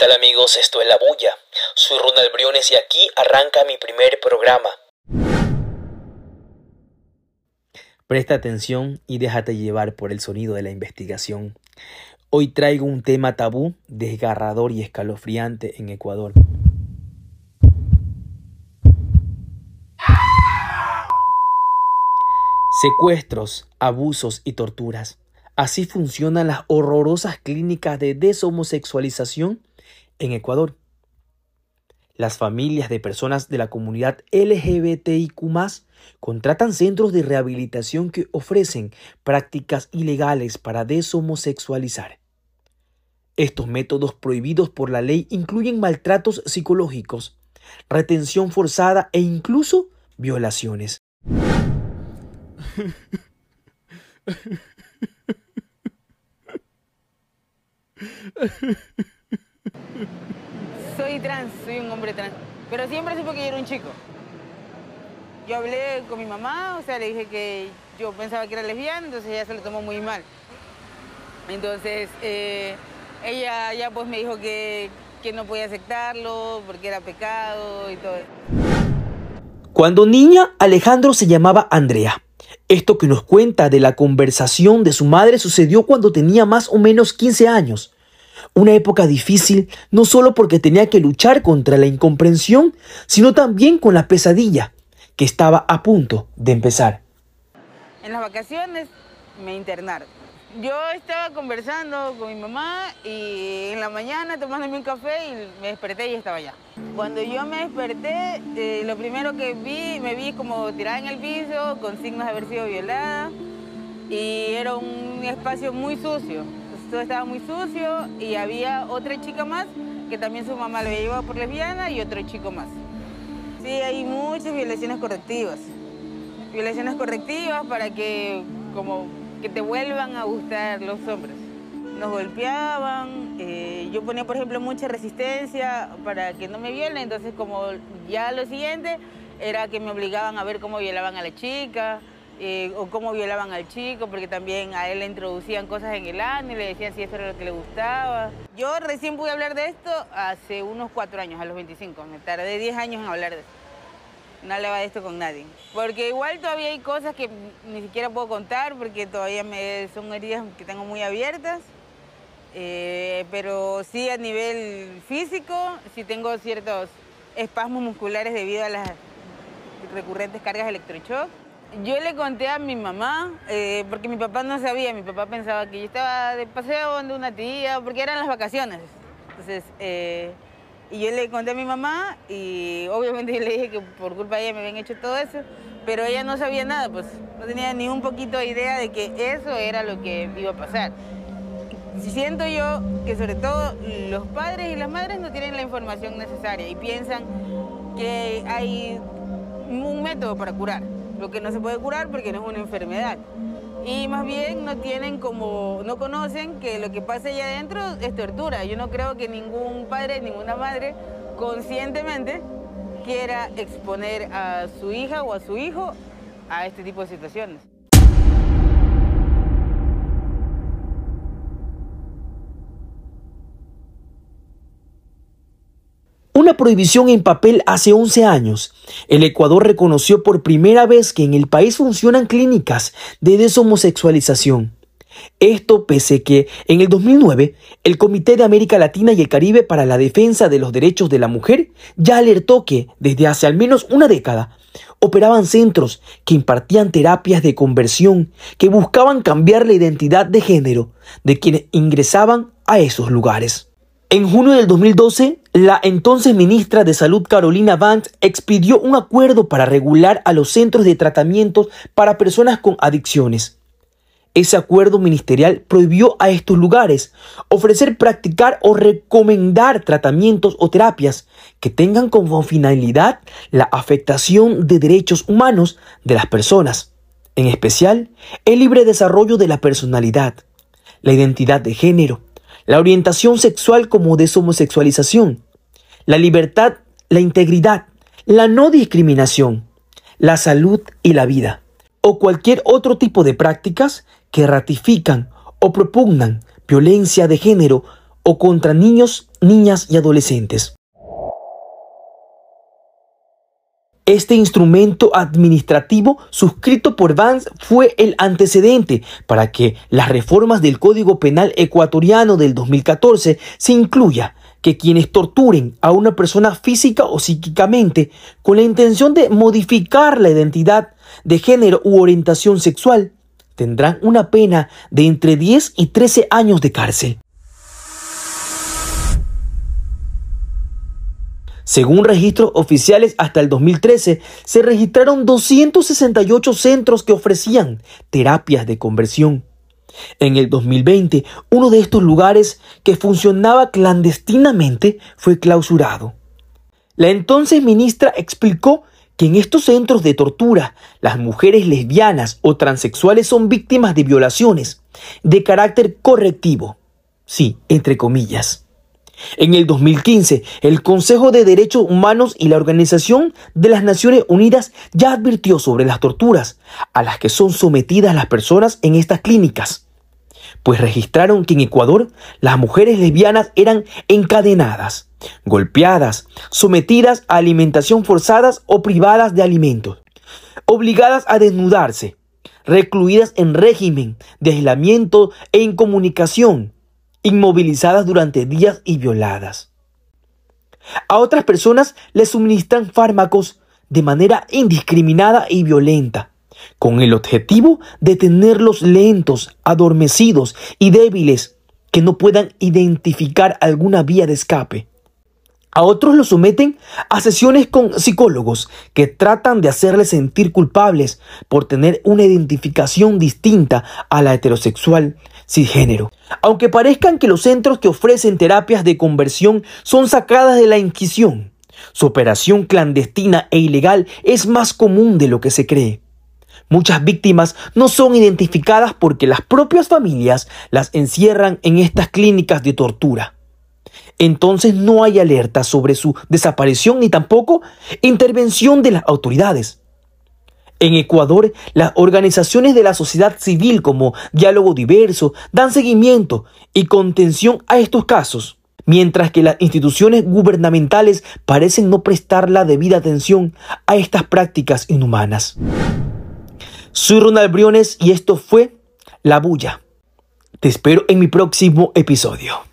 tal amigos? Esto es La Bulla. Soy Ronald Briones y aquí arranca mi primer programa. Presta atención y déjate llevar por el sonido de la investigación. Hoy traigo un tema tabú, desgarrador y escalofriante en Ecuador. Secuestros, abusos y torturas. Así funcionan las horrorosas clínicas de deshomosexualización en Ecuador. Las familias de personas de la comunidad LGBTIQ contratan centros de rehabilitación que ofrecen prácticas ilegales para deshomosexualizar. Estos métodos prohibidos por la ley incluyen maltratos psicológicos, retención forzada e incluso violaciones. Soy trans, soy un hombre trans, pero siempre supe que yo era un chico. Yo hablé con mi mamá, o sea, le dije que yo pensaba que era lesbiana, entonces ella se lo tomó muy mal. Entonces, eh, ella ya pues me dijo que, que no podía aceptarlo porque era pecado y todo. Cuando niña, Alejandro se llamaba Andrea. Esto que nos cuenta de la conversación de su madre sucedió cuando tenía más o menos 15 años. Una época difícil no solo porque tenía que luchar contra la incomprensión, sino también con la pesadilla que estaba a punto de empezar. En las vacaciones me internaron. Yo estaba conversando con mi mamá y en la mañana tomándome un café y me desperté y estaba allá. Cuando yo me desperté, eh, lo primero que vi, me vi como tirada en el piso, con signos de haber sido violada y era un espacio muy sucio todo estaba muy sucio y había otra chica más que también su mamá le había llevado por lesbiana y otro chico más. Sí, hay muchas violaciones correctivas. Violaciones correctivas para que como que te vuelvan a gustar los hombres. Nos golpeaban, eh, yo ponía por ejemplo mucha resistencia para que no me violen, entonces como ya lo siguiente era que me obligaban a ver cómo violaban a la chica, eh, o cómo violaban al chico, porque también a él le introducían cosas en el ano y le decían si eso era lo que le gustaba. Yo recién pude hablar de esto hace unos cuatro años, a los 25. Me tardé 10 años en hablar de esto. No hablaba de esto con nadie. Porque igual todavía hay cosas que ni siquiera puedo contar porque todavía me, son heridas que tengo muy abiertas. Eh, pero sí a nivel físico, sí tengo ciertos espasmos musculares debido a las recurrentes cargas de electroshock. Yo le conté a mi mamá, eh, porque mi papá no sabía, mi papá pensaba que yo estaba de paseo donde una tía, porque eran las vacaciones. Entonces, eh, y yo le conté a mi mamá y obviamente yo le dije que por culpa de ella me habían hecho todo eso, pero ella no sabía nada, pues no tenía ni un poquito de idea de que eso era lo que iba a pasar. Siento yo que sobre todo los padres y las madres no tienen la información necesaria y piensan que hay un método para curar lo que no se puede curar porque no es una enfermedad. Y más bien no tienen como, no conocen que lo que pasa allá adentro es tortura. Yo no creo que ningún padre, ninguna madre conscientemente quiera exponer a su hija o a su hijo a este tipo de situaciones. Una prohibición en papel hace 11 años. El Ecuador reconoció por primera vez que en el país funcionan clínicas de deshomosexualización. Esto pese que en el 2009 el Comité de América Latina y el Caribe para la Defensa de los Derechos de la Mujer ya alertó que desde hace al menos una década operaban centros que impartían terapias de conversión que buscaban cambiar la identidad de género de quienes ingresaban a esos lugares. En junio del 2012, la entonces ministra de Salud Carolina Vance expidió un acuerdo para regular a los centros de tratamientos para personas con adicciones. Ese acuerdo ministerial prohibió a estos lugares ofrecer, practicar o recomendar tratamientos o terapias que tengan como finalidad la afectación de derechos humanos de las personas, en especial el libre desarrollo de la personalidad, la identidad de género, la orientación sexual como deshomosexualización, la libertad, la integridad, la no discriminación, la salud y la vida, o cualquier otro tipo de prácticas que ratifican o propugnan violencia de género o contra niños, niñas y adolescentes. Este instrumento administrativo suscrito por Vance fue el antecedente para que las reformas del Código Penal ecuatoriano del 2014 se incluya que quienes torturen a una persona física o psíquicamente con la intención de modificar la identidad de género u orientación sexual tendrán una pena de entre 10 y 13 años de cárcel. Según registros oficiales, hasta el 2013 se registraron 268 centros que ofrecían terapias de conversión. En el 2020, uno de estos lugares que funcionaba clandestinamente fue clausurado. La entonces ministra explicó que en estos centros de tortura las mujeres lesbianas o transexuales son víctimas de violaciones de carácter correctivo. Sí, entre comillas. En el 2015, el Consejo de Derechos Humanos y la Organización de las Naciones Unidas ya advirtió sobre las torturas a las que son sometidas las personas en estas clínicas, pues registraron que en Ecuador las mujeres lesbianas eran encadenadas, golpeadas, sometidas a alimentación forzadas o privadas de alimentos, obligadas a desnudarse, recluidas en régimen de aislamiento e incomunicación, inmovilizadas durante días y violadas. A otras personas les suministran fármacos de manera indiscriminada y violenta, con el objetivo de tenerlos lentos, adormecidos y débiles que no puedan identificar alguna vía de escape. A otros los someten a sesiones con psicólogos que tratan de hacerles sentir culpables por tener una identificación distinta a la heterosexual cisgénero. Aunque parezcan que los centros que ofrecen terapias de conversión son sacadas de la Inquisición, su operación clandestina e ilegal es más común de lo que se cree. Muchas víctimas no son identificadas porque las propias familias las encierran en estas clínicas de tortura entonces no hay alerta sobre su desaparición ni tampoco intervención de las autoridades. En Ecuador, las organizaciones de la sociedad civil como Diálogo Diverso dan seguimiento y contención a estos casos, mientras que las instituciones gubernamentales parecen no prestar la debida atención a estas prácticas inhumanas. Soy Ronald Briones y esto fue La Bulla. Te espero en mi próximo episodio.